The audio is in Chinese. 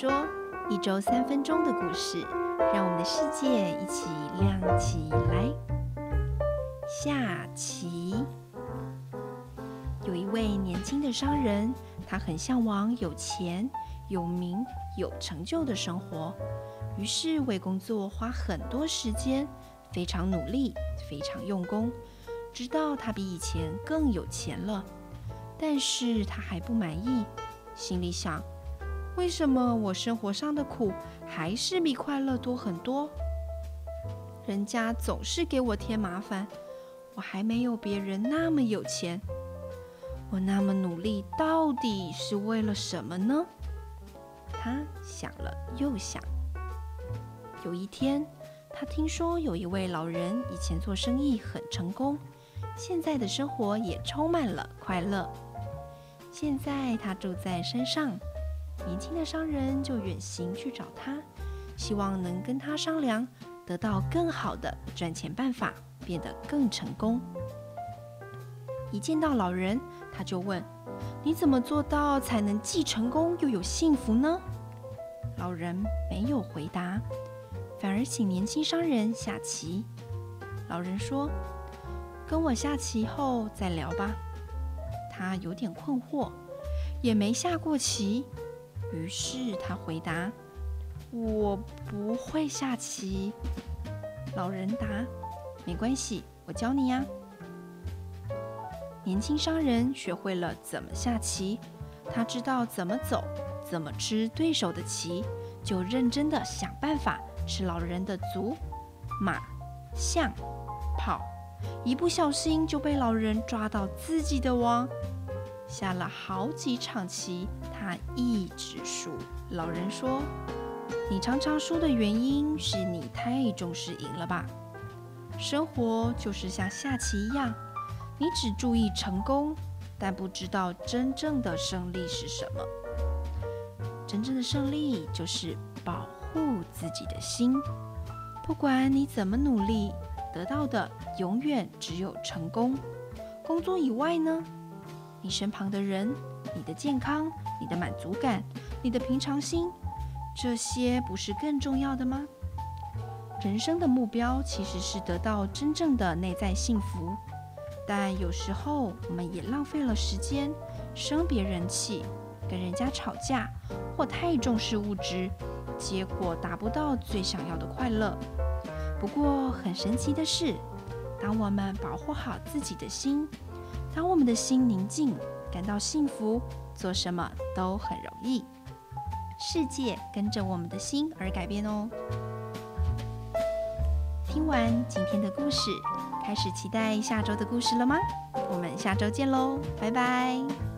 说一周三分钟的故事，让我们的世界一起亮起来。下棋。有一位年轻的商人，他很向往有钱、有名、有成就的生活，于是为工作花很多时间，非常努力，非常用功，直到他比以前更有钱了。但是他还不满意，心里想。为什么我生活上的苦还是比快乐多很多？人家总是给我添麻烦，我还没有别人那么有钱。我那么努力，到底是为了什么呢？他想了又想。有一天，他听说有一位老人以前做生意很成功，现在的生活也充满了快乐。现在他住在山上。年轻的商人就远行去找他，希望能跟他商量，得到更好的赚钱办法，变得更成功。一见到老人，他就问：“你怎么做到才能既成功又有幸福呢？”老人没有回答，反而请年轻商人下棋。老人说：“跟我下棋后再聊吧。”他有点困惑，也没下过棋。于是他回答：“我不会下棋。”老人答：“没关系，我教你呀。”年轻商人学会了怎么下棋，他知道怎么走，怎么吃对手的棋，就认真的想办法吃老人的卒、马、象、炮，一不小心就被老人抓到自己的王。下了好几场棋，他一直输。老人说：“你常常输的原因是你太重视赢了吧？生活就是像下棋一样，你只注意成功，但不知道真正的胜利是什么。真正的胜利就是保护自己的心。不管你怎么努力，得到的永远只有成功。工作以外呢？”你身旁的人，你的健康，你的满足感，你的平常心，这些不是更重要的吗？人生的目标其实是得到真正的内在幸福，但有时候我们也浪费了时间，生别人气，跟人家吵架，或太重视物质，结果达不到最想要的快乐。不过很神奇的是，当我们保护好自己的心。当我们的心宁静，感到幸福，做什么都很容易。世界跟着我们的心而改变哦。听完今天的故事，开始期待下周的故事了吗？我们下周见喽，拜拜。